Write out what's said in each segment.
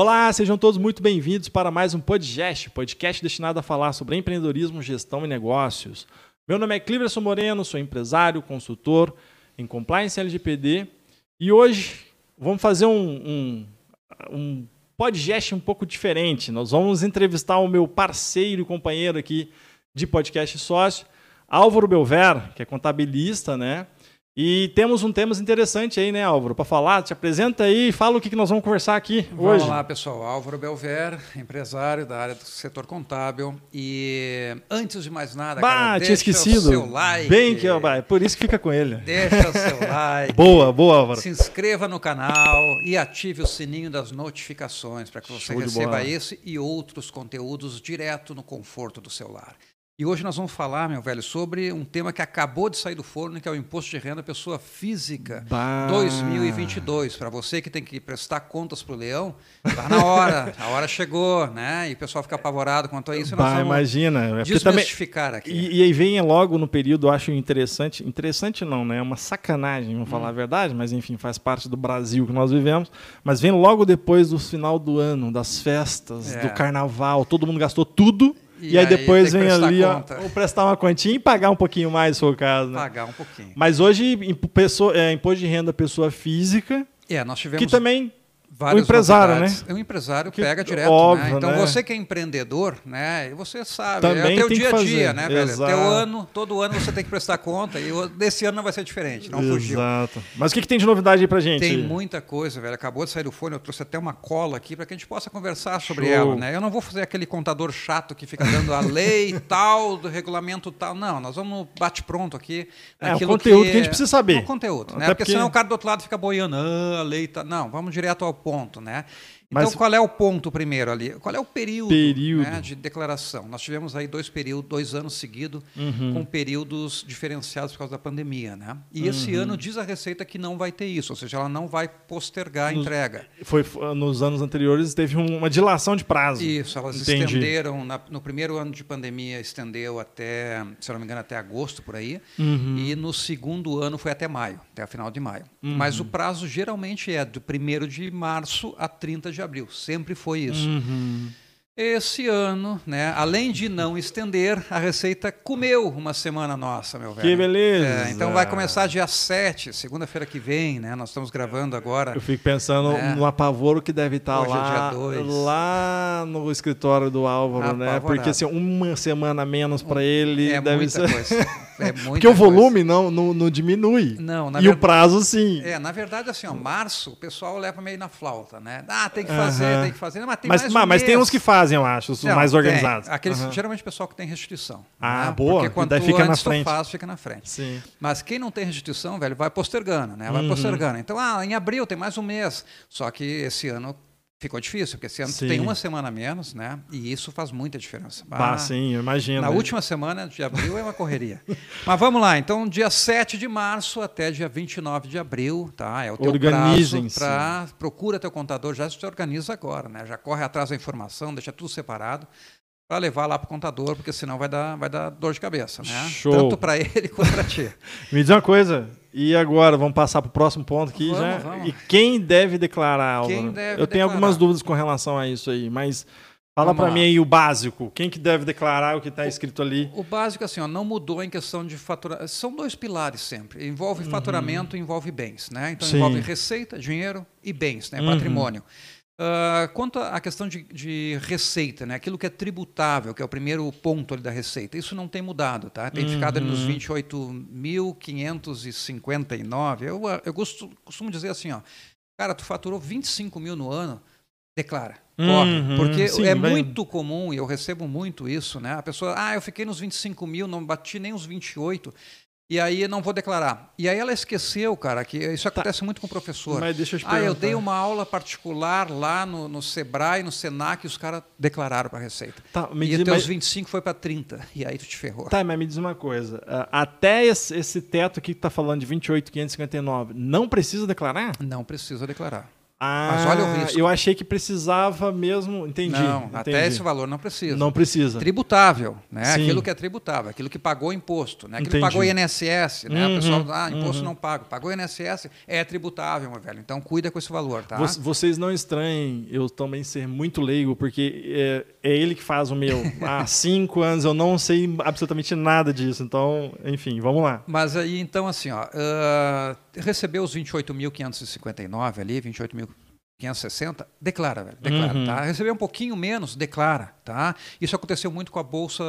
Olá, sejam todos muito bem-vindos para mais um podcast, podcast destinado a falar sobre empreendedorismo, gestão e negócios. Meu nome é Cleverson Moreno, sou empresário, consultor em compliance LGPD e hoje vamos fazer um, um, um podcast um pouco diferente. Nós vamos entrevistar o meu parceiro e companheiro aqui de podcast sócio, Álvaro Belver, que é contabilista, né? E temos um tema interessante aí, né, Álvaro, para falar. Te apresenta aí e fala o que, nós vamos conversar aqui vamos hoje. Vamos lá, pessoal. Álvaro Belver, empresário da área do setor contábil. E antes de mais nada, bah, cara, tinha esquecido. o seu like. Bem que é por isso que fica com ele. Deixa o seu like. boa, boa, Álvaro. Se inscreva no canal e ative o sininho das notificações para que você Show receba esse e outros conteúdos direto no conforto do celular. E hoje nós vamos falar, meu velho, sobre um tema que acabou de sair do forno, que é o imposto de renda pessoa física Bah. 2022. Para você que tem que prestar contas para o leão, tá na hora, a hora chegou, né? E o pessoal fica apavorado quanto a isso. e nós Bah, imagina. É porque também, desmistificar aqui. e, e aí vem logo no período, eu acho interessante. Interessante não, né? É uma sacanagem, vamos Hum. falar a verdade, mas enfim, faz parte do Brasil que nós vivemos. Mas vem logo depois do final do ano, das festas, É. do carnaval, todo mundo gastou tudo. E, E aí aí depois vem ali, ó, ou prestar uma quantia e pagar um pouquinho mais, se for o caso. Né? Pagar um pouquinho. Mas hoje, pessoa, é, imposto de renda pessoa física, É, nós tivemos que também várias O empresário, novidades. O empresário Que- pega direto, óbvio, né? Então né? você que é empreendedor, né? Você sabe, Também é o teu que dia a dia, né, velho? Exato. Teu ano, todo ano você tem que prestar conta e o- desse ano não vai ser diferente, não fugiu. Exato. Mas o que, que tem de novidade aí pra gente? Tem muita coisa, velho. Acabou de sair do fone, eu trouxe até uma cola aqui para que a gente possa conversar sobre Show. ela, né? Eu não vou fazer aquele contador chato que fica dando a lei tal, do regulamento tal. Não, nós vamos bate pronto aqui. É, o conteúdo que a gente precisa saber. No conteúdo, né? Até Porque, porque- senão o cara do outro lado fica boiando, ah, a lei tá. Não, vamos direto ao ponto, né? Então, Mas- qual é o ponto primeiro ali? Qual é o período, Período. né, de declaração? Nós tivemos aí dois períodos, dois anos seguidos, Uhum. com períodos diferenciados por causa da pandemia, né? E esse Uhum. ano diz a Receita que não vai ter isso, ou seja, ela não vai postergar a entrega. Foi, nos anos anteriores teve um- uma dilação de prazo. Isso, elas Entendi. estenderam, na- no primeiro ano de pandemia, estendeu até, se não me engano, até agosto, por aí. Uhum. E no segundo ano foi até maio, até a final de maio. Mas o prazo geralmente é do 1 de março a 30 de abril. Sempre foi isso. Uhum. Esse ano, né, além de não estender, a Receita comeu uma semana nossa, meu velho. Que beleza. É, então vai começar dia 7, segunda-feira que vem, né? Nós estamos gravando agora. Eu fico pensando É. no apavoro que deve estar Hoje é lá, dois. lá no escritório do Álvaro, né? Apavorado. Porque assim, uma semana menos para ele é deve ser. coisa. É muita Porque o coisa. volume não, não, não diminui. Não, e o prazo sim. É, na verdade, assim, ó, março, o pessoal leva meio na flauta, né? Ah, tem que fazer, Aham. tem que fazer. Mas tem mas, mais mas, mas tem uns que fazem, eu acho, os Não, mais tem. organizados. Aqueles, Aham. Geralmente o pessoal que tem restituição. Ah, né? boa, Porque que quanto daí fica na frente. faz, fica na frente. Sim. Mas quem não tem restituição, velho, vai postergando, né? Vai Uhum. postergando. Então, ah, em abril tem mais um mês. Só que esse ano ficou difícil, porque esse ano Sim. tem uma semana menos, né? E isso faz muita diferença. Ah, Ah, sim, eu imagino. Na última semana de abril é uma correria. Mas vamos lá, então dia 7 de março até dia 29 de abril, tá? É o teu prazo para procura teu contador, já se organiza agora, né? Já corre atrás da informação, deixa tudo separado para levar lá para o contador, porque senão vai dar, vai dar dor de cabeça, né? Show. Tanto para ele quanto para ti. Me diz uma coisa, e agora? Vamos passar para o próximo ponto aqui Vamos, já? vamos. E quem deve declarar, Quem deve Eu tenho declarar? algumas dúvidas com relação a isso aí, mas fala para mim aí o básico. Quem que deve declarar o que está escrito ali? O básico assim, ó, não mudou em questão de faturar. São dois pilares sempre. Envolve faturamento, envolve bens, né? Então Uhum. Sim. envolve receita, dinheiro e bens, né? Uhum. Ah, quanto à questão de, de receita, né? aquilo que é tributável, que é o primeiro ponto ali da receita, isso não tem mudado, tá? Tem ficado ali nos Uhum. 28.559. Eu, eu gosto, costumo dizer assim, ó, cara, tu faturou 25 mil no ano, declara. Corre, Uhum, porque sim, é vai- muito comum, e eu recebo muito isso, né? A pessoa, ah, eu fiquei nos 25 mil, não bati nem os 28, e aí eu não vou declarar. E aí ela esqueceu, cara, que isso acontece muito com o professor. Tá. Mas deixa eu te Ah, eu dei uma aula particular lá no, no Sebrae, no Senac, e os caras declararam para a Receita. Tá, me e diz, os teus mas- 25 foi para 30, e aí tu te ferrou. Tá, mas me diz uma coisa. ah, Até esse, esse teto aqui que tá falando de 28.559, não precisa declarar? Não precisa declarar. Ah, Mas olha o risco. Eu achei que precisava mesmo. Entendi. Não, entendi. até esse valor não precisa. Não precisa. Tributável, né? Sim. Aquilo que é tributável, aquilo que pagou imposto, né? Aquilo Entendi. que pagou INSS, né? Uhum, o pessoal, ah, imposto uhum. não pago. Pagou INSS, é tributável, meu velho. Então cuida com esse valor, tá? Vo- Vocês não estranhem eu também ser muito leigo, porque é, é ele que faz o meu. Há cinco anos eu não sei absolutamente nada disso. Então, enfim, vamos lá. Mas aí, então, assim, ó, ah, recebeu os 28.559 ali, 28.560, declara, velho, declara, Uhum. tá? Recebeu um pouquinho menos, declara, tá? Isso aconteceu muito com a bolsa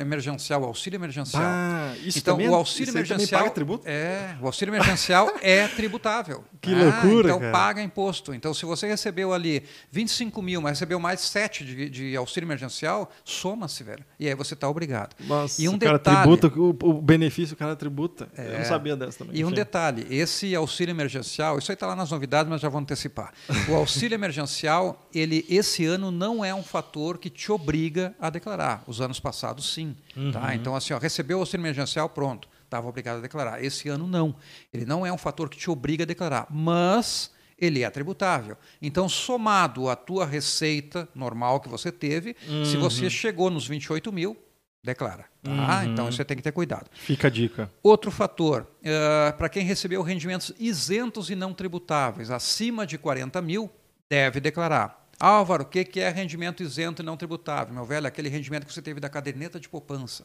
emergencial, o auxílio emergencial. Ah, isso então, também, o auxílio aí também emergencial paga tributo? é, o auxílio emergencial é tributável. Que tá? loucura, Então cara. paga imposto. Então, se você recebeu ali 25 mil, mas recebeu mais 7 de, de auxílio emergencial, soma-se, velho. E aí você está obrigado. Nossa, E um o cara detalhe- tributa, o, o benefício o cara tributa. Eu É. não sabia dessa também. E um Enfim. detalhe, esse auxílio emergencial, isso aí está lá nas novidades, mas já vou antecipar. O auxílio emergencial, ele esse ano não é um fator que te obriga a declarar. Os anos passados, sim. Uhum. Tá? Então, assim, ó, recebeu o auxílio emergencial, pronto, estava obrigado a declarar. Esse ano, não. Ele não é um fator que te obriga a declarar, mas ele é tributável. Então, somado à tua receita normal que você teve, se Uhum. você chegou nos 28 mil, declara. Tá? Uhum. Então, você tem que ter cuidado. Fica a dica. Outro fator, para quem recebeu rendimentos isentos e não tributáveis, acima de 40 mil, deve declarar. Álvaro, o que que é rendimento isento e não tributável? Meu velho, aquele rendimento que você teve da caderneta de poupança.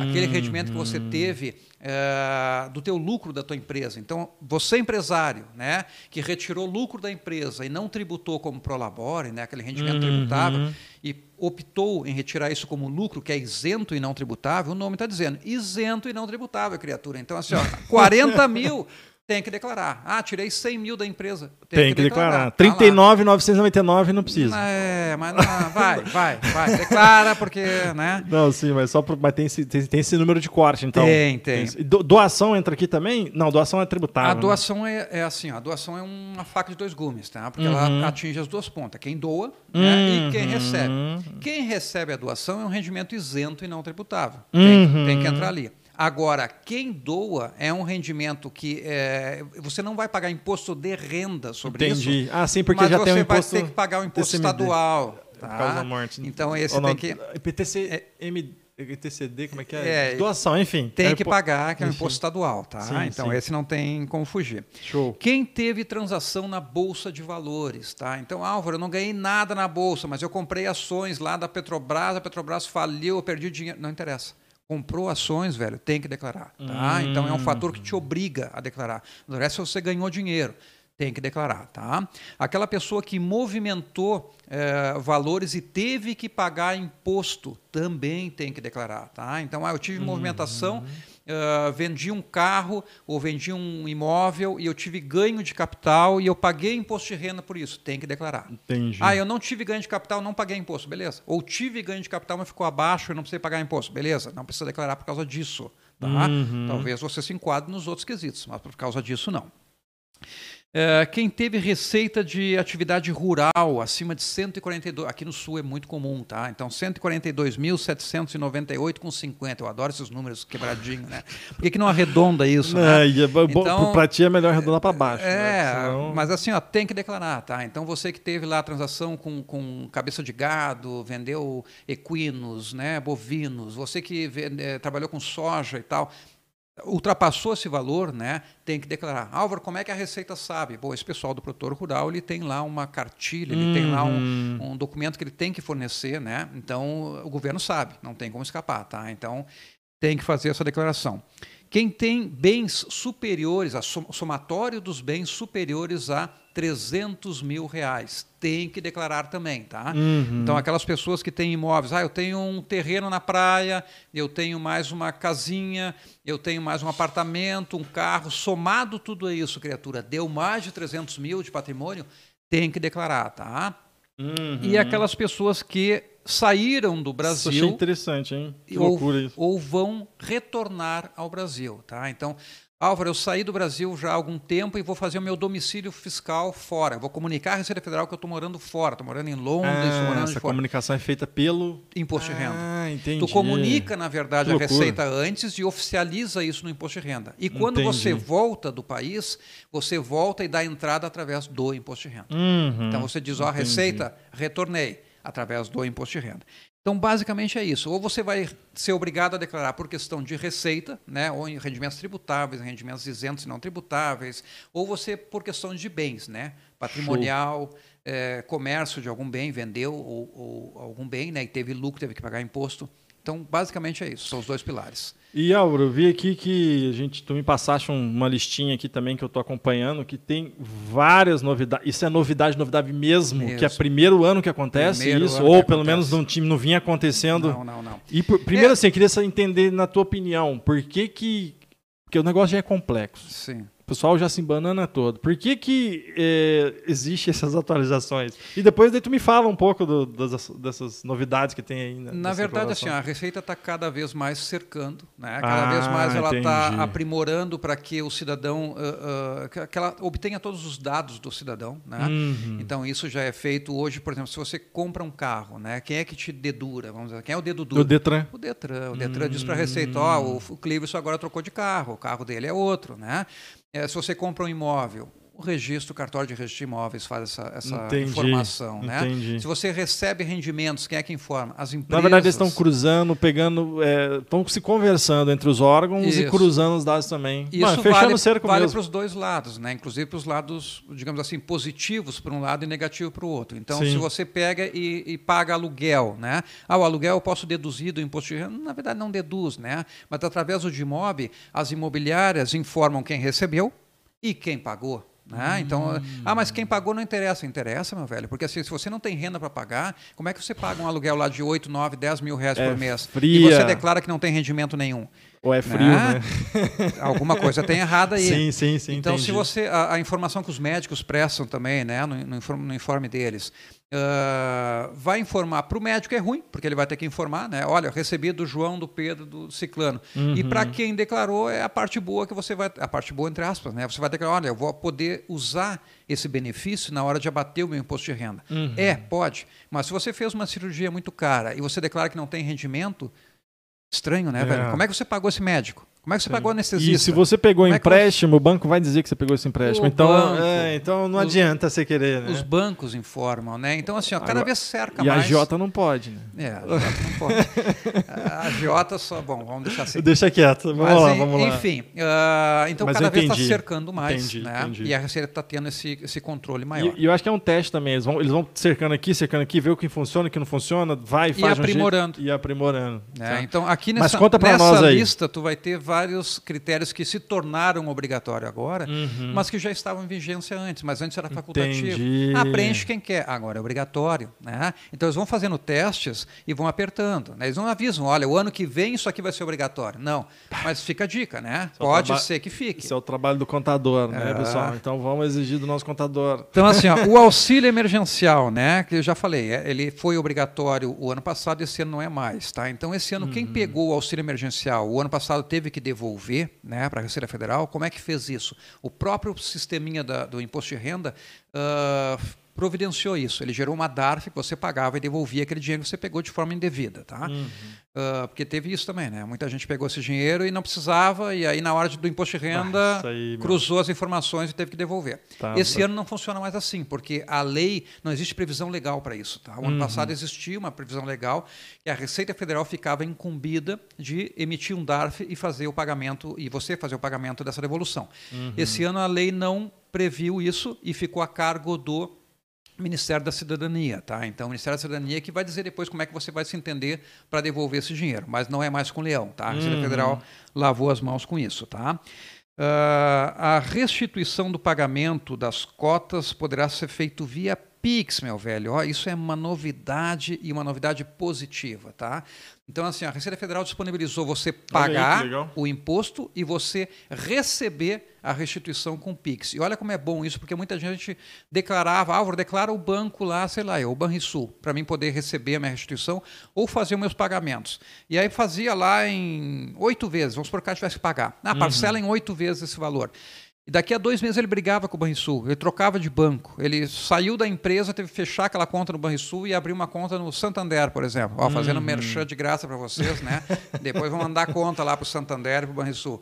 Aquele rendimento que você teve eh, do teu lucro da tua empresa. Então, você empresário, né, que retirou lucro da empresa e não tributou como prolabore, né, aquele rendimento tributável, e optou em retirar isso como lucro, que é isento e não tributável, o nome está dizendo isento e não tributável, criatura. Então, assim, ó, 40 mil tem que declarar. Ah, tirei 100 mil da empresa. Tem, que declarar. Tá lá. 39,999 não precisa. É, mas não, vai, vai, vai. Declara, porque, né? Não, sim, mas só pro, mas tem esse, tem, tem esse número de corte, então. Tem, tem. esse- do- doação entra aqui também? Não, doação é tributável. A né? doação é, é assim, a doação é uma faca de dois gumes, tá? Porque Uhum. ela atinge as duas pontas, quem doa né, e quem Uhum. recebe. Quem recebe a doação é um rendimento isento e não tributável. Tem, Uhum. tem que entrar ali. Agora, quem doa é um rendimento que é, você não vai pagar imposto de renda sobre isso. Entendi. Ah, sim, porque mas já você tem um vai imposto. ter que pagar o imposto TCMD. estadual. Tá? Causa morte. Então esse Ou não, tem que IPTC, M, IPTCD, como é que é? É, Doação, enfim. tem É, que pô- pagar, que é um imposto estadual, tá? Sim, então sim. esse não tem como fugir. Show. Quem teve transação na bolsa de valores, tá? Então, Álvaro, eu não ganhei nada na bolsa, mas eu comprei ações lá da Petrobras, a Petrobras faliu, eu perdi dinheiro, não interessa. Comprou ações, velho, tem que declarar, tá? Hum. Então é um fator que te obriga a declarar. No resto, você ganhou dinheiro, tem que declarar, tá? Aquela pessoa que movimentou eh, valores e teve que pagar imposto, também tem que declarar, tá? Então, ah, eu tive movimentação, eh, vendi um carro ou vendi um imóvel e eu tive ganho de capital e eu paguei imposto de renda por isso, tem que declarar. Entendi. Ah, eu não tive ganho de capital, não paguei imposto, beleza. Ou tive ganho de capital, mas ficou abaixo, eu não precisei pagar imposto, beleza. Não precisa declarar por causa disso. Tá? Uhum. Talvez você se enquadre nos outros quesitos, mas por causa disso, não. É, quem teve receita de atividade rural acima de 142, aqui no sul é muito comum, tá? Então 142.798,50. Eu adoro esses números quebradinhos, né? Por que, que não arredonda isso? né? É, Então- pra ti é melhor arredondar pra baixo. É, né? Senão- mas assim, ó, tem que declarar, tá? Então você que teve lá a transação com, com cabeça de gado, vendeu equinos, né, bovinos, você que vende- eh, trabalhou com soja e tal, ultrapassou esse valor, né, tem que declarar. Álvaro, como é que a Receita sabe? Bom, esse pessoal do produtor rural, ele tem lá uma cartilha, ele tem lá Uhum. um, um documento que ele tem que fornecer, né? Então o governo sabe, não tem como escapar, tá? Então tem que fazer essa declaração. Quem tem bens superiores, a som- somatório dos bens superiores a 300 mil reais, tem que declarar também, tá? Uhum. Então, aquelas pessoas que têm imóveis, ah, eu tenho um terreno na praia, eu tenho mais uma casinha, eu tenho mais um apartamento, um carro, somado tudo isso, criatura, deu mais de 300 mil de patrimônio, tem que declarar, tá? Uhum. E aquelas pessoas que saíram do Isso achei Brasil interessante, hein? Que ou, loucura isso. ou vão retornar ao Brasil, tá? Então, Álvaro, eu saí do Brasil já há algum tempo e vou fazer o meu domicílio fiscal fora. Vou comunicar à Receita Federal que eu estou morando fora, estou morando em Londres, estou Ah, morando essa fora. comunicação é feita pelo Imposto de renda. Ah, entendi. Tu comunica, na verdade, a receita antes e oficializa isso no imposto de renda. E quando você Entendi. volta do país, você volta e dá entrada através do imposto de renda. Uhum, Então você diz, ó, a entendi. receita, retornei através do imposto de renda. Então, basicamente é isso. Ou você vai ser obrigado a declarar por questão de receita, né, ou em rendimentos tributáveis, rendimentos isentos e não tributáveis, ou você por questão de bens, né, patrimonial, eh, comércio de algum bem, vendeu ou, ou algum bem, né, e teve lucro, teve que pagar imposto. Então, basicamente é isso. São os dois pilares. E Álvaro, eu vi aqui que a gente, tu me passaste um- uma listinha aqui também que eu estou acompanhando, que tem várias novidades. Isso é novidade, novidade mesmo, Mesmo. que é primeiro ano que acontece Primeiro isso, ou pelo acontece. menos não, tinha- não vinha acontecendo. Não, não, não. E por- primeiro É. assim, eu queria entender na tua opinião, por que que porque o negócio já é complexo. Sim. O pessoal já se embanana todo. Por que que é, existe essas atualizações? E depois daí tu me fala um pouco do- das, dessas novidades que tem aí. Na nessa verdade, assim, a Receita está cada vez mais cercando, né? cada vez Ah, mais ela está aprimorando para que o cidadão, ah, ah, que- que ela obtenha todos os dados do cidadão. Né? Uhum. Então, isso já é feito hoje, por exemplo, se você compra um carro, né? quem é que te dedura? Vamos dizer, quem é o dedo duro? O Detran. O Detran. O Detran diz para a Receita, ó, o, o Cleverson agora trocou de carro, o carro dele é outro. Né? É, se você compra um imóvel, o registro, o cartório de registro de imóveis faz essa, essa Entendi, informação. Né? entendi. Se você recebe rendimentos, quem é que informa? As empresas. Na verdade, eles estão cruzando, pegando, estão se conversando entre os órgãos e Isso. cruzando os dados também. Isso Mano, fechando vale, o cerco vale para os dois lados, né? inclusive para os lados, digamos assim, positivos para um lado e negativo para o outro. Então, Sim. se você pega e, e paga aluguel, né? Ah, o aluguel eu posso deduzir do imposto de renda? Na verdade, não deduz, né? Mas através do DIMOB, as imobiliárias informam quem recebeu e quem pagou. Né? Então, ah, mas quem pagou não interessa. Interessa, meu velho, porque assim, se você não tem renda para pagar, como é que você paga um aluguel lá de 8, 9, 10 mil reais É por mês? fria. E você declara que não tem rendimento nenhum. Ou é frio, Né? né? Alguma coisa tem errada aí. Sim, sim, sim. Então, entendi. se você a, a informação que os médicos prestam também, né, no, no informe, no informe deles, ah, vai informar para o médico é ruim, porque ele vai ter que informar, né? Olha, eu recebi do João, do Pedro, do Ciclano. E Uhum. para quem declarou é a parte boa que você vai, a parte boa entre aspas, né? Você vai declarar, olha, eu vou poder usar esse benefício na hora de abater o meu imposto de renda. Uhum. É, pode. Mas se você fez uma cirurgia muito cara e você declara que não tem rendimento, estranho, né, É. velho? Como é que você pagou esse médico? Como é que você pagou o anestesista? E se você pegou Como é empréstimo, o banco vai dizer que você pegou esse empréstimo. O então, banco, é, então não os- adianta você querer, né? Os bancos informam, né? Então, assim, ó, cada Agora- vez cerca E a mais. Jota não pode, né? É, a Jota não pode. a Jota só. Bom, vamos deixar assim. Deixa quieto. Vamos Mas, lá, vamos lá. enfim, ah, então Mas cada vez está cercando mais. Entendi, né? entendi. E a Receita está tendo esse, esse controle maior. E, e eu acho que é um teste também. Eles vão, eles vão cercando aqui, cercando aqui, ver o que funciona, o que não funciona, vai e faz de um jeito aprimorando. e aprimorando. né? Então, aqui Mas nessa, conta pra nessa nós aí. lista, tu vai ter vários critérios que se tornaram obrigatórios agora, Uhum. mas que já estavam em vigência antes. Mas antes era facultativo. Entendi. Ah, preenche quem quer. Agora é obrigatório. Né? Então, eles vão fazendo testes e vão apertando. né? Eles não avisam, olha, o ano que vem isso aqui vai ser obrigatório. Não. Mas fica a dica, né? Só Pode traba- ser que fique. Esse é o trabalho do contador, né, É. pessoal? Então vamos exigir do nosso contador. Então, assim, ó, o auxílio emergencial, né? Que eu já falei, é, ele foi obrigatório o ano passado, esse ano não é mais, tá? Então, esse ano, quem pegou o auxílio emergencial, o ano passado teve que devolver, né, para a Receita Federal, como é que fez isso? O próprio sisteminha da- do imposto de renda ah, providenciou isso. Ele gerou uma DARF que você pagava e devolvia aquele dinheiro que você pegou de forma indevida, tá? Ah, porque teve isso também, né? Muita gente pegou esse dinheiro e não precisava, e aí na hora do imposto de renda Ah, aí, cruzou as informações e teve que devolver. Tá, esse tá. ano não funciona mais assim, porque a lei não existe previsão legal para isso. Tá? O ano Uhum. passado existia uma previsão legal que a Receita Federal ficava incumbida de emitir um DARF e fazer o pagamento e você fazer o pagamento dessa devolução. Uhum. Esse ano a lei não previu isso e ficou a cargo do Ministério da Cidadania, tá? Então, o Ministério da Cidadania é que vai dizer depois como é que você vai se entender para devolver esse dinheiro, mas não é mais com o leão, tá? A Receita Uhum. Federal lavou as mãos com isso, tá? Ah, a restituição do pagamento das cotas poderá ser feito via Pix, meu velho, ó, isso é uma novidade e uma novidade positiva, tá? Então, assim, a Receita Federal disponibilizou você pagar legal. o imposto e você receber a restituição com Pix. E olha como é bom isso, porque muita gente declarava, Álvaro, declara o banco lá, sei lá, o Banrisul, para mim poder receber a minha restituição ou fazer os meus pagamentos. E aí fazia lá em oito vezes, vamos supor que eu tivesse que pagar. Ah, parcela em oito vezes esse valor. E daqui a dois meses ele brigava com o Banrisul, ele trocava de banco. Ele saiu da empresa, teve que fechar aquela conta no Banrisul e abrir uma conta no Santander, por exemplo. Ó, fazendo merchan de graça para vocês, né? Depois vão mandar conta lá para o Santander e para o Banrisul.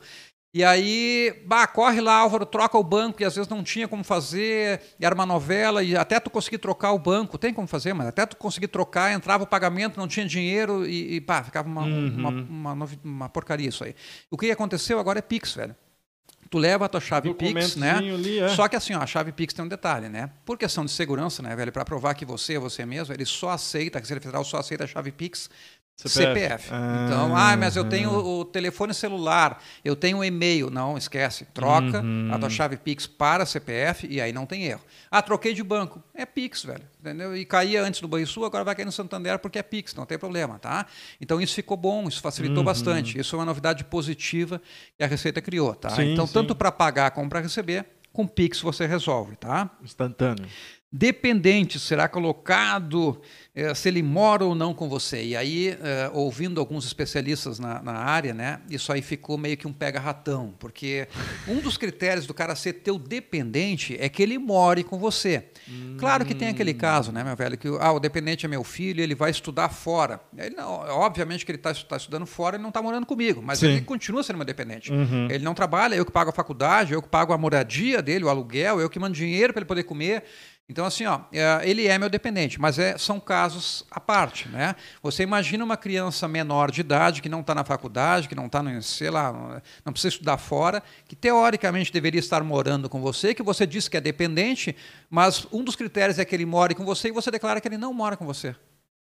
E aí, bah, corre lá, Álvaro, troca o banco, e às vezes não tinha como fazer, era uma novela, e até tu conseguir trocar o banco, tem como fazer, mas até tu conseguir trocar, entrava o pagamento, não tinha dinheiro, e, e pá, ficava uma, uma, uma, novi- uma porcaria isso aí. O que aconteceu agora é Pix, velho. Tu leva a tua chave Pix, né? Ali, é. Só que assim, ó, a chave Pix tem um detalhe, né? Por questão de segurança, né, velho? Para provar que você é você mesmo, ele só aceita, a Receita Federal só aceita a chave Pix CPF. CPF. Ah, então, ah, mas eu tenho o telefone celular, eu tenho o e-mail. Não, esquece. Troca Uhum. a tua chave Pix para CPF e aí não tem erro. Ah, troquei de banco. É Pix, velho. Entendeu? E caía antes no Banrisul, agora vai cair no Santander porque é Pix, não tem problema, tá? Então isso ficou bom, isso facilitou Uhum. bastante. Isso é uma novidade positiva que a Receita criou, tá? Sim, então, sim. tanto para pagar como para receber, com Pix você resolve, tá? Instantâneo. Dependente será colocado eh, se ele mora ou não com você. E aí, eh, ouvindo alguns especialistas na, na área, né, isso aí ficou meio que um pega-ratão, porque um dos critérios do cara ser teu dependente é que ele more com você. Claro que tem aquele caso, né, meu velho, que ah, o dependente é meu filho, ele vai estudar fora. Ele não, obviamente que ele está estudando fora, ele não está morando comigo, mas Sim. ele continua sendo meu dependente. Ele não trabalha, eu que pago a faculdade, eu que pago a moradia dele, o aluguel, eu que mando dinheiro para ele poder comer. Então, assim, ó, é, ele é meu dependente, mas é, são casos à parte, né? Você imagina uma criança menor de idade que não está na faculdade, que não está, no, sei lá, não precisa estudar fora, que teoricamente deveria estar morando com você, que você diz que é dependente, mas um dos critérios é que ele more com você e você declara que ele não mora com você.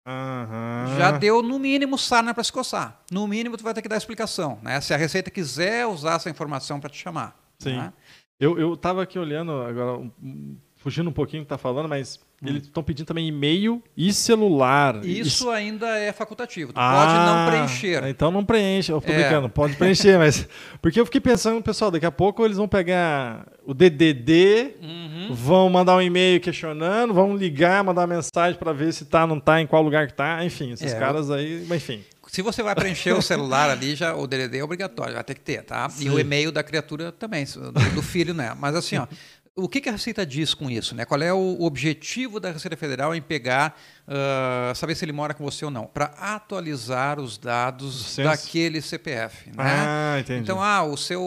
Aham. Já deu, no mínimo, sarna para se coçar. No mínimo, tu vai ter que dar explicação, né? Se a Receita quiser usar essa informação para te chamar. Sim. né? Eu, eu tava aqui olhando agora, um- fugindo um pouquinho do que tá falando, mas eles estão pedindo também e-mail e celular. Isso ainda é facultativo. Tu Ah, pode não preencher. Então não preenche. Eu tô É. brincando, pode preencher, mas. Porque eu fiquei pensando, pessoal, daqui a pouco eles vão pegar o DDD, Uhum. vão mandar um e-mail questionando, vão ligar, mandar mensagem para ver se tá, não tá, em qual lugar que tá. Enfim, esses É, caras aí. Mas enfim. Se você vai preencher o celular ali, já, o DDD é obrigatório, vai ter que ter, tá? E Sim. o e-mail da criatura também, do, do filho, né? Mas assim, ó, o que, que a Receita diz com isso, né? Qual é o objetivo da Receita Federal em pegar, ah, saber se ele mora com você ou não? Para atualizar os dados daquele CPF, né? Ah, entendi. Então, ah, o seu.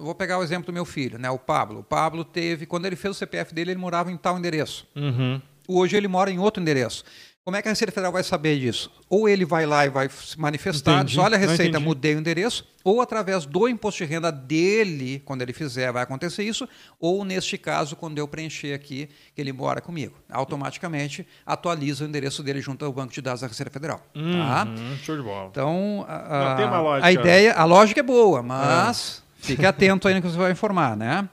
Vou pegar o exemplo do meu filho, né? O Pablo. O Pablo teve. Quando ele fez o CPF dele, ele morava em tal endereço. Uhum. Hoje ele mora em outro endereço. Como é que a Receita Federal vai saber disso? Ou ele vai lá e vai se manifestar, Entendi. diz, olha a Receita, mudei o endereço, ou através do imposto de renda dele, quando ele fizer, vai acontecer isso, ou neste caso, quando eu preencher aqui, que ele mora comigo. Automaticamente atualiza o endereço dele junto ao banco de dados da Receita Federal. Tá? Uhum, Show de bola. Então, a, a- a ideia, a lógica é boa, mas fique atento aí no que você vai informar, né?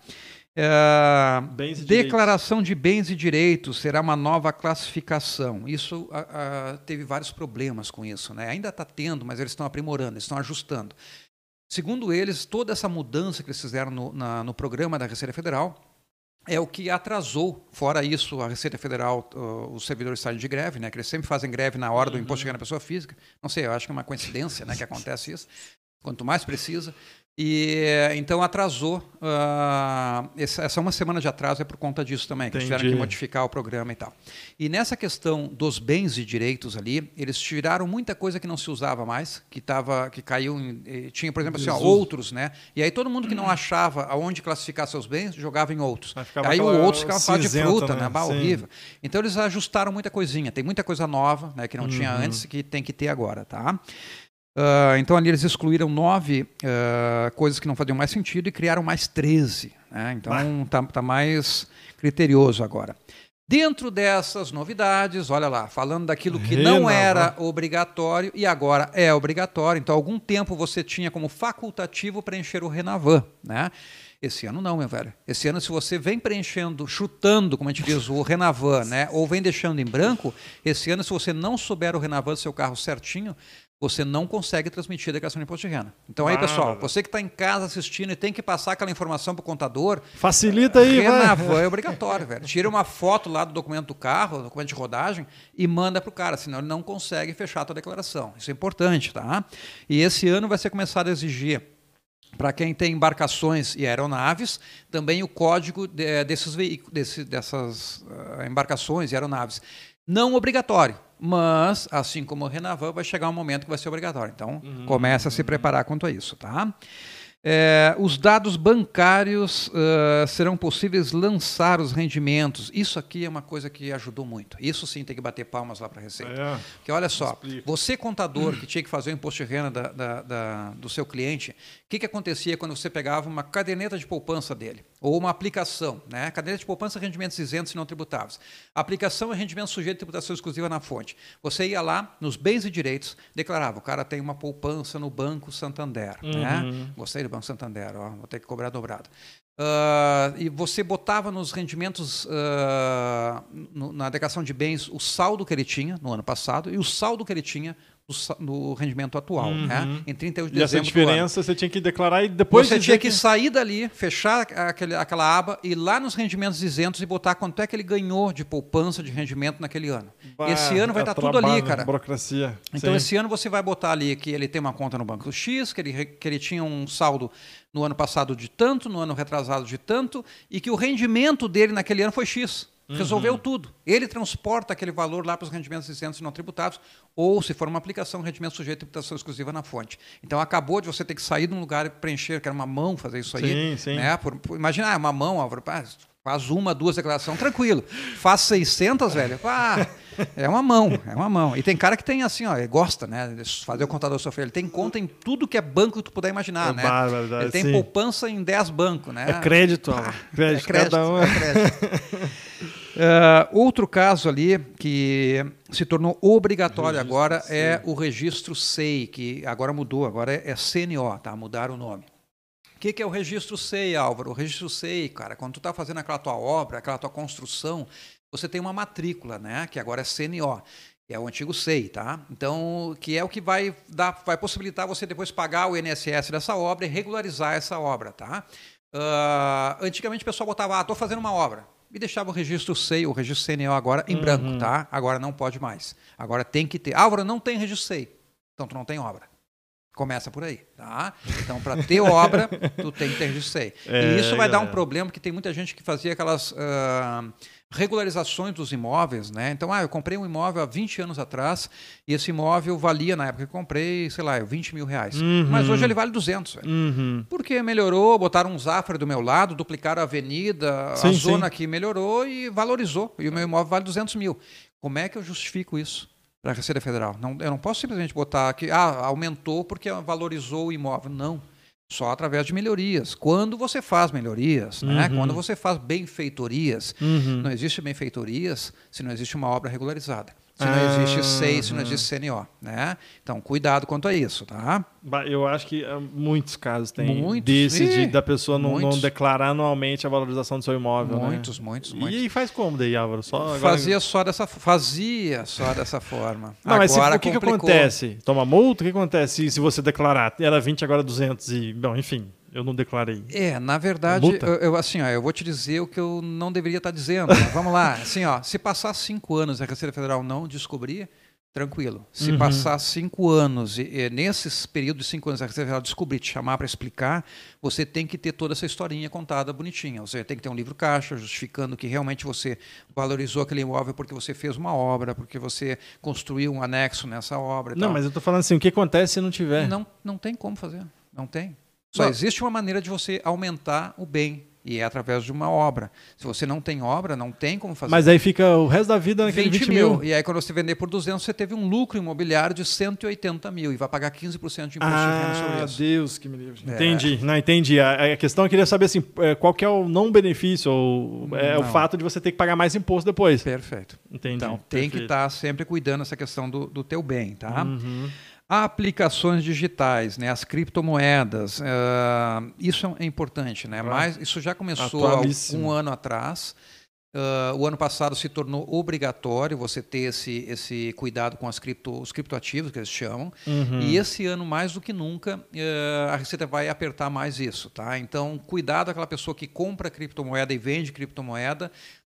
É, declaração de bens e direitos será uma nova classificação. Isso teve vários problemas com isso, né? Ainda está tendo, mas eles estão aprimorando, eles estão ajustando. Segundo eles, toda essa mudança que eles fizeram no, na- no programa da Receita Federal é o que atrasou. Fora isso, a Receita Federal, os servidores saem de greve, né? Que eles sempre fazem greve na hora do imposto de renda da pessoa física. Não sei, eu acho que é uma coincidência, né? Que acontece isso. Quanto mais precisa. E então atrasou. ah, essa, essa uma semana de atraso é por conta disso também, que tiveram que modificar o programa e tal. E nessa questão dos bens e direitos ali, eles tiraram muita coisa que não se usava mais, que tava, que caiu, em, tinha, por exemplo, assim, ó, outros, né? E aí todo mundo que não achava aonde classificar seus bens jogava em outros. Aí o outros ficava falando de fruta, né? né? Bah, horrível. Então eles ajustaram muita coisinha. Tem muita coisa nova, né, que não tinha Uhum. antes que tem que ter agora, tá? Ah, então ali eles excluíram nove ah, coisas que não faziam mais sentido e criaram mais 13. Né? Então tá, tá mais criterioso agora. Dentro dessas novidades, olha lá, falando daquilo que não era obrigatório e agora é obrigatório. Então, algum tempo você tinha como facultativo preencher o Renavan, né? Esse ano não, meu velho. Esse ano, se você vem preenchendo, chutando, como a gente diz, o Renavan, né? Ou vem deixando em branco, esse ano, se você não souber o Renavan do seu carro certinho, você não consegue transmitir a declaração de imposto de renda. Então aí, pessoal, você que está em casa assistindo e tem que passar aquela informação para o contador. Facilita aí, Renavan vai. é obrigatório, velho. Tira uma foto lá do documento do carro, documento de rodagem, e manda para o cara, senão ele não consegue fechar a tua declaração. Isso é importante, tá? E esse ano vai ser começado a exigir para quem tem embarcações e aeronaves, também o código de, desses veículos, desse, dessas uh, embarcações e aeronaves. Não obrigatório, mas, assim como o Renavan, vai chegar um momento que vai ser obrigatório. Então, uhum, começa a se preparar quanto a isso, tá? É, os dados bancários uh, serão possíveis lançar os rendimentos. Isso aqui é uma coisa que ajudou muito. Isso sim tem que bater palmas lá para a Receita. É, Porque olha só, explica. você contador que tinha que fazer o imposto de renda da, da, da, do seu cliente, o que, que acontecia quando você pegava uma caderneta de poupança dele? Ou uma aplicação, né? Caderneta de poupança, rendimentos isentos e não tributáveis. Aplicação é rendimento sujeito a tributação exclusiva na fonte. Você ia lá, nos bens e direitos, declarava, o cara tem uma poupança no Banco Santander. Né? Uhum. Né? Gostei Banco Santander, ó, vou ter que cobrar dobrado. Uh, e você botava nos rendimentos, uh, no, na declaração de bens, o saldo que ele tinha no ano passado e o saldo que ele tinha no, rendimento atual, uhum. né? em 31 de e dezembro. E essa diferença você tinha que declarar e depois. Você tinha que, que, sair dali, fechar aquele, aquela aba, ir lá nos rendimentos isentos e botar quanto é que ele ganhou de poupança de rendimento naquele ano. Bah, esse ano vai estar tá tudo ali, cara. Burocracia. Então, Sim. esse ano você vai botar ali que ele tem uma conta no Banco X, que ele, que ele tinha um saldo no ano passado de tanto, no ano retrasado de tanto, e que o rendimento dele naquele ano foi X. Resolveu uhum. tudo. Ele transporta aquele valor lá para os rendimentos isentos e não tributáveis, ou, se for uma aplicação, rendimento sujeito a tributação exclusiva na fonte. Então, acabou de você ter que sair de um lugar e preencher, que era uma mão fazer isso aí. Sim, sim. Né? Por, por, imagina, ah, uma mão, Álvaro, faz uma, duas declarações, tranquilo. Faz 600, velho, ah, é uma mão, é uma mão. E tem cara que tem assim, ó, gosta, né, de fazer o contador sofrer. Ele tem conta em tudo que é banco que tu puder imaginar, é né? Bárbaro, ele tem sim. poupança em 10 bancos, né? É crédito, ah, crédito, é crédito, cada um. É crédito. Uh, outro caso ali que se tornou obrigatório registro agora SEI. é o registro SEI, que agora mudou, agora é, é CNO, tá? Mudaram o nome. O que, que, é o registro SEI, Álvaro? O registro SEI, cara, quando tu está fazendo aquela tua obra, aquela tua construção, você tem uma matrícula, né? Que agora é CNO, que é o antigo SEI, tá? Então, que é o que vai dar, vai possibilitar você depois pagar o INSS dessa obra e regularizar essa obra, tá? Uh, antigamente o pessoal botava, ah, estou fazendo uma obra e deixava o registro SEI, o registro CNO agora em uhum. branco, tá? Agora não pode mais. Agora tem que ter. Álvaro, não tem registro SEI. Então tu não tem obra. Começa por aí, tá? Então, para ter obra, tu tem que ter registro SEI. É, e isso vai galera. dar um problema, porque tem muita gente que fazia aquelas... Uh, regularizações dos imóveis, né? Então, ah, eu comprei um imóvel há 20 anos atrás e esse imóvel valia, na época que comprei, sei lá, 20 mil reais. Uhum. Mas hoje ele vale 200, velho. Uhum. Porque melhorou, botaram um Zafra do meu lado, duplicaram a avenida, sim, a zona sim. aqui melhorou e valorizou. E o meu imóvel vale 200 mil. Como é que eu justifico isso? Para a Receita Federal. Não, eu não posso simplesmente botar que ah, aumentou porque valorizou o imóvel. Não só através de melhorias. Quando você faz melhorias, né? uhum. né? quando você faz benfeitorias, uhum. não existe benfeitorias se não existe uma obra regularizada se não existe SEI, se não existe CNO. Né? Então, cuidado quanto a isso. Tá? Eu acho que ah, muitos casos tem muitos. desse de, da pessoa não, não, declarar anualmente a valorização do seu imóvel. Muitos, né? muitos, muitos. E faz como daí, Álvaro? Só agora... Fazia só dessa fazia só dessa forma. Não, agora mas se, o que, que, acontece? Toma multa? O que acontece se você declarar? Era 20, agora 200 e... Bom, enfim, eu não declarei. É, na verdade, eu, eu, assim, ó, eu vou te dizer o que eu não deveria estar dizendo. Vamos lá, assim, ó, se passar cinco anos e a Receita Federal não descobrir, tranquilo. Se uhum. passar cinco anos e, e nesses períodos de cinco anos a Receita Federal descobrir, te chamar para explicar, você tem que ter toda essa historinha contada bonitinha. Você tem que ter um livro caixa justificando que realmente você valorizou aquele imóvel porque você fez uma obra, porque você construiu um anexo nessa obra. não, tal. mas eu estou falando assim, o que acontece se não tiver? Não, não tem como fazer. Não tem. Só não. existe uma maneira de você aumentar o bem. E é através de uma obra. Se você não tem obra, não tem como fazer. Mas aí fica o resto da vida naquele 20, 20 mil. mil. E aí, quando você vender por 200, você teve um lucro imobiliário de 180 mil. E vai pagar 15% de imposto ah, de renda sobre isso. Deus que me livre. É. Entendi. Não, entendi. A, a, questão eu queria saber assim, é, qual que é o não benefício, ou é não. o fato de você ter que pagar mais imposto depois. Perfeito. Entendi. Então, tem Perfeito. que estar sempre cuidando dessa questão do, do teu bem, tá? Uhum. Aplicações digitais, né, as criptomoedas, uh, isso é importante, né? Mas isso já começou há um ano atrás. Uh, o ano passado se tornou obrigatório você ter esse, esse cuidado com as cripto, os criptoativos, que eles chamam. Uhum. E esse ano, mais do que nunca, uh, a Receita vai apertar mais isso. Tá? Então, cuidado aquela pessoa que compra criptomoeda e vende criptomoeda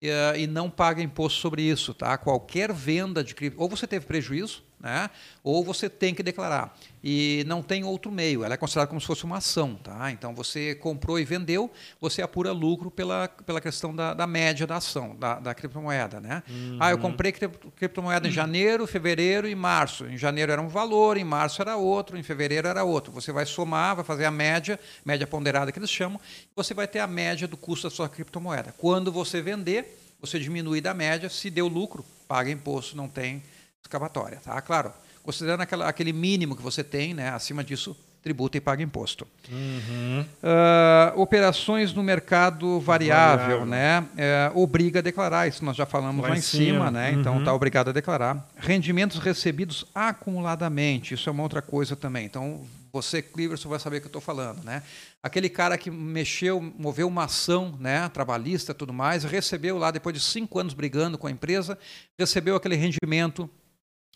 uh, e não paga imposto sobre isso. Tá? Qualquer venda de cripto, ou você teve prejuízo, né? ou você tem que declarar. E não tem outro meio, ela é considerada como se fosse uma ação. Tá? Então, você comprou e vendeu, você apura lucro pela, pela questão da, da média da ação, da, da criptomoeda. Né? Uhum. Ah, eu comprei criptomoeda em janeiro, fevereiro e março. Em janeiro era um valor, em março era outro, em fevereiro era outro. Você vai somar, vai fazer a média, média ponderada que eles chamam, você vai ter a média do custo da sua criptomoeda. Quando você vender, você diminui da média, se deu lucro, paga imposto, não tem escapatória. Tá? Claro, considerando aquela, aquele mínimo que você tem, né, acima disso, tributa e paga imposto. Uhum. Uh, operações no mercado variável, variável. né? Uh, obriga a declarar, isso nós já falamos lá, lá em cima, cima né? Então, uhum. Então está obrigado a declarar. Rendimentos recebidos acumuladamente, isso é uma outra coisa também. Então, você, Cleverson, vai saber o que eu estou falando, né? Aquele cara que mexeu, moveu uma ação, né, trabalhista, tudo mais, recebeu lá depois de cinco anos brigando com a empresa, recebeu aquele rendimento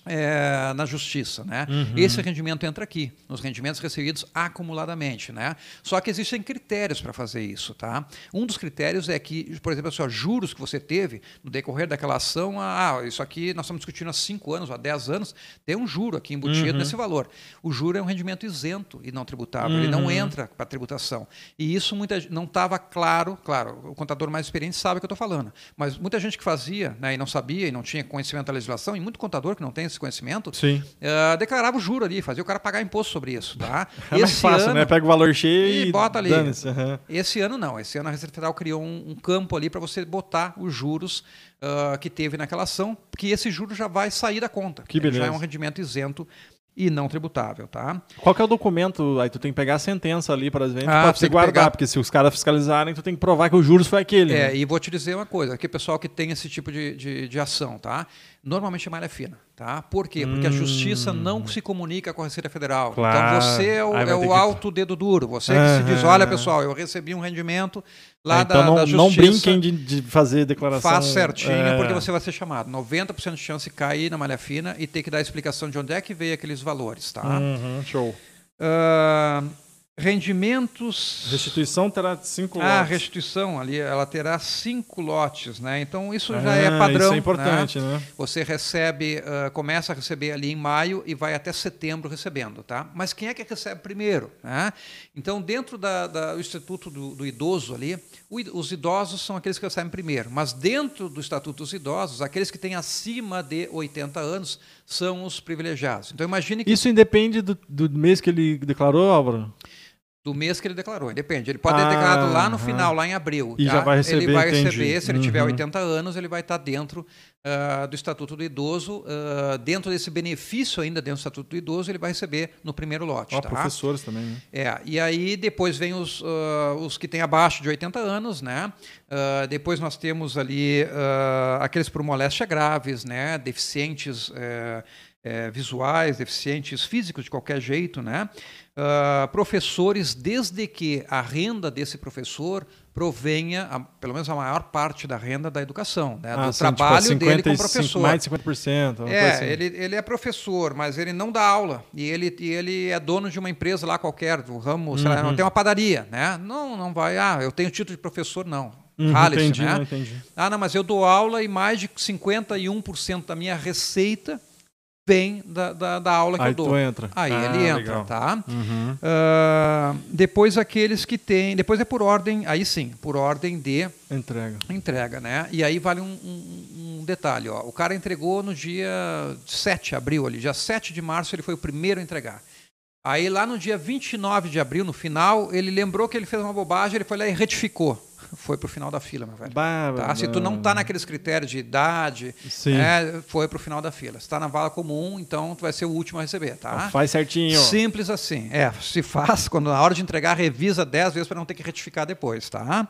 é, na justiça. Né? Uhum. Esse rendimento entra aqui, nos rendimentos recebidos acumuladamente. Né? Só que existem critérios para fazer isso. Tá? Um dos critérios é que, por exemplo, assim, juros que você teve no decorrer daquela ação, ah, isso aqui nós estamos discutindo há 5 anos, há 10 anos, tem um juro aqui embutido uhum. nesse valor. O juro é um rendimento isento e não tributável, uhum. ele não uhum. entra para tributação. E isso muita, não estava claro, claro, o contador mais experiente sabe o que eu estou falando, mas muita gente que fazia né, e não sabia e não tinha conhecimento da legislação, e muito contador que não tem esse conhecimento, uh, declarava o juro ali, fazia o cara pagar imposto sobre isso. Tá? É mais fácil, ano, né? Pega o valor cheio e, bota ali. Uhum. Esse ano não. Esse ano a Receita Federal criou um, um campo ali para você botar os juros uh, que teve naquela ação, porque esse juro já vai sair da conta. Que beleza. Já é um rendimento isento e não tributável, tá? Qual que é o documento? Aí tu tem que pegar a sentença ali para vendas ah, você guardar, pegar... porque se os caras fiscalizarem, tu tem que provar que o juros foi aquele. É, né? e vou te dizer uma coisa, aqui pessoal que tem esse tipo de, de, de ação, tá? Normalmente é malha fina, tá? Por quê? Porque hum. a justiça não se comunica com a Receita Federal. Então, claro. Então você é o, é o que... alto dedo duro, você uhum. que se diz, olha pessoal, eu recebi um rendimento lá é, então da, não, da justiça. Não brinquem de, de fazer declaração. Faz certinho, é. porque você vai ser chamado. 90% de chance de cair na malha fina e ter que dar explicação de onde é que veio aqueles valores, tá? Uhum, show. Uh, rendimentos. Restituição terá cinco ah, lotes. Ah, restituição ali, ela terá cinco lotes, né? Então isso já é ah, é padrão. Isso é importante, né? né? Você recebe, uh, começa a receber ali em maio e vai até setembro recebendo, tá? Mas quem é que recebe primeiro? Né? Então dentro da, da, do Instituto do, do Idoso ali, o, os idosos são aqueles que recebem primeiro, mas dentro do Estatuto dos Idosos, aqueles que têm acima de 80 anos são os privilegiados. Então imagine que isso independe do, do mês que ele declarou, Álvaro do mês que ele declarou. Depende. Ele pode ah, ter declarado lá no final, lá em abril. E tá? já vai receber. Ele vai entendi. receber, se ele uhum. tiver 80 anos, ele vai estar dentro uh, do Estatuto do Idoso. Uh, dentro desse benefício ainda dentro do Estatuto do Idoso, ele vai receber no primeiro lote. Oh, tá? professores também, né? É. E aí depois vem os, uh, os que têm abaixo de 80 anos, né? depois nós temos ali aqueles por moléstia graves, né? Deficientes. Eh, visuais, deficientes físicos de qualquer jeito, né? uh, professores, desde que a renda desse professor provenha, a, pelo menos a maior parte da renda da educação, né? Ah, do sim, trabalho tipo, 50, dele como professor. Mais de 50%. É, assim. ele, ele é professor, mas ele não dá aula. E ele, e ele é dono de uma empresa lá qualquer, do ramo, uhum. lá, não tem uma padaria. Né? Não, não vai, ah, eu tenho título de professor, não. Uhum, entendi, né? entendi. Ah, não, mas eu dou aula e mais de 51% da minha receita vem da, da, da aula que Aí eu dou. Tu entra. Aí ah, ele entra, legal. tá? Uhum. Uh, depois aqueles que têm. Depois é por ordem, aí sim, por ordem de entrega. Entrega, né? E aí vale um, um, um, detalhe, ó. O cara entregou no dia 7 de abril ali, dia 7 de março ele foi o primeiro a entregar. Aí lá no dia 29 de abril, no final, ele lembrou que ele fez uma bobagem, ele foi lá e retificou foi para o final da fila, meu velho. Bah, tá? Se tu não está naqueles critérios de idade, é, foi para o final da fila. Se está na vala comum, então tu vai ser o último a receber, tá? Faz certinho. Simples assim. É, se faz, quando na hora de entregar, revisa 10 vezes para não ter que retificar depois, tá?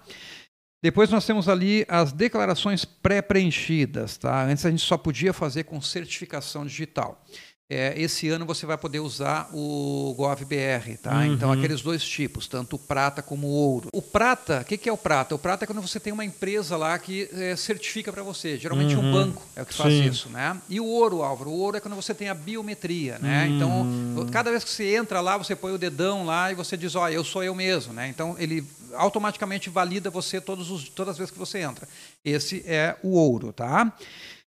Depois nós temos ali as declarações pré-preenchidas, tá? Antes a gente só podia fazer com certificação digital. É, esse ano você vai poder usar o GovBR, tá? Uhum. Então, aqueles dois tipos, tanto o prata como o ouro. O prata, o que, que, é o prata? O prata é quando você tem uma empresa lá que é, certifica para você. Geralmente uhum. um banco é o que faz Sim. isso, né? E o ouro, Álvaro, o ouro é quando você tem a biometria, né? Uhum. Então, cada vez que você entra lá, você põe o dedão lá e você diz, ó, oh, eu sou eu mesmo, né? Então, ele automaticamente valida você todos os, todas as vezes que você entra. Esse é o ouro, tá?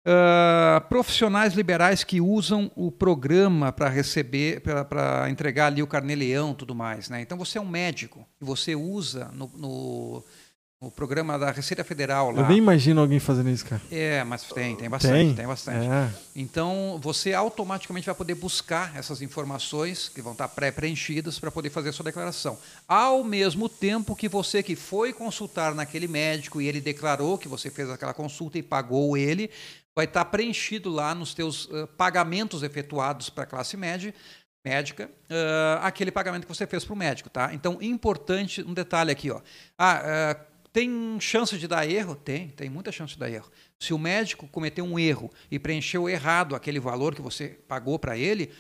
Uh, profissionais liberais que usam o programa para receber, para entregar ali o carnê-leão tudo mais. Né? Então você é um médico e você usa no, no programa da Receita Federal lá. Eu nem imagino alguém fazendo isso, cara. É, mas tem, tem bastante, tem, tem bastante. É. Então, você automaticamente vai poder buscar essas informações que vão estar pré-preenchidas para poder fazer a sua declaração. Ao mesmo tempo que você que foi consultar naquele médico e ele declarou que você fez aquela consulta e pagou ele, vai estar preenchido lá nos teus uh, pagamentos efetuados para a classe média, médica, uh, aquele pagamento que você fez para o médico, tá? Então, importante, um detalhe aqui, ó. Ah, uh, tem chance de dar erro? Tem, tem muita chance de dar erro. Se o médico cometeu um erro e preencheu errado aquele valor que você pagou para ele,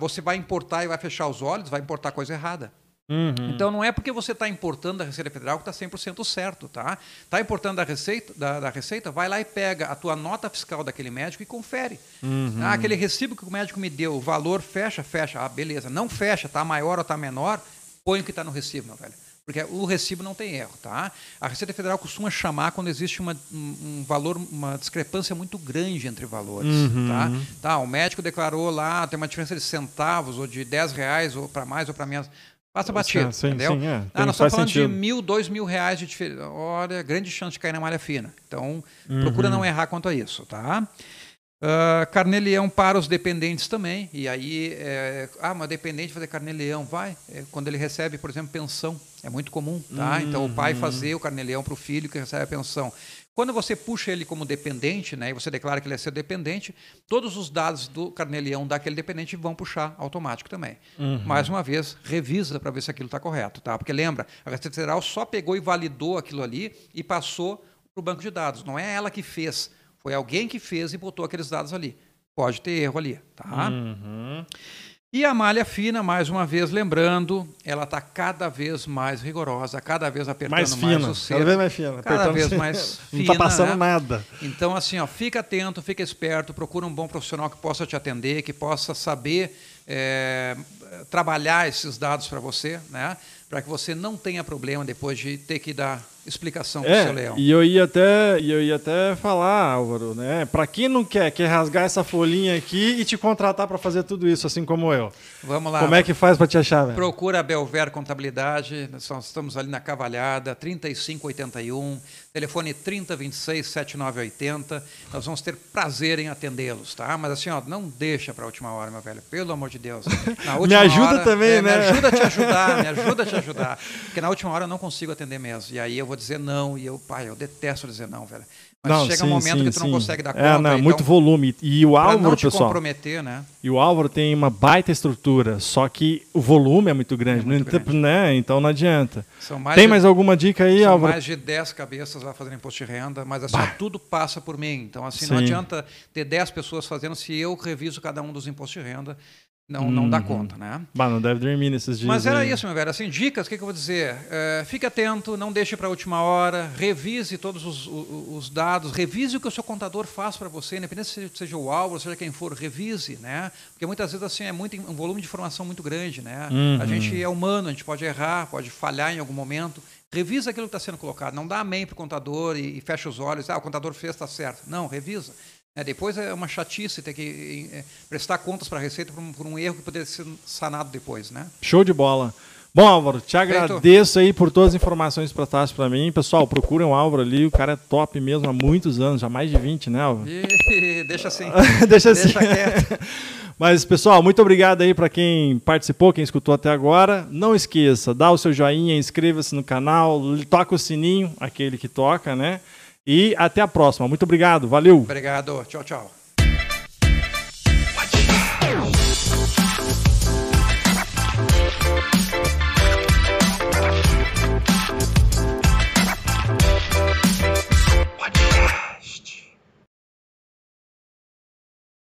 você vai importar e vai fechar os olhos, vai importar coisa errada. Uhum. Então não é porque você está importando da Receita Federal que está 100% certo, tá? Está importando da Receita, da, da, Receita, vai lá e pega a tua nota fiscal daquele médico e confere. Uhum. Ah, aquele recibo que o médico me deu, o valor fecha, fecha. Ah, beleza. Não fecha, está maior ou está menor, põe o que está no recibo, meu velho. Porque o recibo não tem erro, tá? A Receita Federal costuma chamar quando existe uma, um valor, uma discrepância muito grande entre valores, uhum. tá? Tá, o médico declarou lá, tem uma diferença de centavos ou de 10 reais ou para mais ou para menos. Passa batido, sim, entendeu? Sim, é. ah, nós estamos falando sentido. de mil, dois mil reais de diferença. Olha, grande chance de cair na malha fina. Então, uhum. procura não errar quanto a isso, tá? Uh, carnê-leão para os dependentes também. E aí, é, ah, uma dependente fazer carnê-leão, vai. É, quando ele recebe, por exemplo, pensão. É muito comum, tá? Uhum. Então, o pai fazer o carnê-leão para o filho que recebe a pensão. Quando você puxa ele como dependente, né, e você declara que ele é seu dependente, todos os dados do carnê-leão daquele dependente vão puxar automático também. Uhum. Mais uma vez, revisa para ver se aquilo está correto, tá? Porque lembra, a Receita Federal só pegou e validou aquilo ali e passou para o banco de dados. Não é ela que fez foi alguém que fez e botou aqueles dados ali. Pode ter erro ali, tá? Uhum. E a malha fina, mais uma vez, lembrando, ela está cada vez mais rigorosa, cada vez apertando mais, fina, mais o cedo. Cada vez mais fina. Cada vez mais fina. Não está passando né? nada. Então, assim, ó, fica atento, fica esperto, procura um bom profissional que possa te atender, que possa saber é, trabalhar esses dados para você, né? para que você não tenha problema depois de ter que dar explicação para o é, seu leão. E eu ia até, eu ia até falar, Álvaro, né? Para quem não quer, quer rasgar essa folhinha aqui e te contratar para fazer tudo isso, assim como eu. Vamos lá. Como é que faz para te achar, velho? Procura a Belver Contabilidade, nós estamos ali na Cavalhada, 3581, telefone 3026 7980. Nós vamos ter prazer em atendê-los, tá? Mas assim, ó, não deixa para a última hora, meu velho, pelo amor de Deus. me ajuda hora, também, é, né? Me ajuda a te ajudar, me ajuda a te ajudar. Porque na última hora eu não consigo atender mesmo. E aí eu vou dizer não, e eu, pai, eu detesto dizer não, velho. Mas não, chega sim, um momento sim, que tu sim. não consegue dar é, conta. É, não, então, muito volume. E o Álvaro, não te pessoal. comprometer, né? E o Álvaro tem uma baita estrutura, só que o volume é muito grande, é muito grande. Né? então não adianta. tem de, mais alguma dica aí, são Álvaro? mais de 10 cabeças lá fazendo imposto de renda, mas assim, tudo passa por mim. Então, assim, não adianta ter 10 pessoas fazendo se eu reviso cada um dos impostos de renda não, uhum. não dá uhum. conta, né? Bah, não deve dormir nesses dias. Mas era aí. isso, meu velho. Assim, dicas, o que, que eu vou dizer? É, fique atento, não deixe para a última hora, revise todos os, os, os, dados, revise o que o seu contador faz para você, independente se seja o Álvaro, seja quem for, revise, né? Porque muitas vezes assim é muito, um volume de informação muito grande, né? Uhum. A gente é humano, a gente pode errar, pode falhar em algum momento. Revisa aquilo que está sendo colocado. Não dá amém para o contador e, e fecha os olhos. Ah, o contador fez, está certo. Não, revisa. É, depois é uma chatice ter que é, prestar contas para a Receita por um, por um, erro que poderia ser sanado depois. Né? Show de bola. Bom, Álvaro, te agradeço aí por todas as informações que passaste para mim. Pessoal, procurem o Álvaro ali, o cara é top mesmo há muitos anos, já mais de 20, né, Álvaro? E, deixa assim. deixa assim. Deixa quieto. Mas, pessoal, muito obrigado aí para quem participou, quem escutou até agora. Não esqueça, dá o seu joinha, inscreva-se no canal, toca o sininho, aquele que toca, né? E até a próxima. Muito obrigado. Valeu. Obrigado. Tchau, tchau.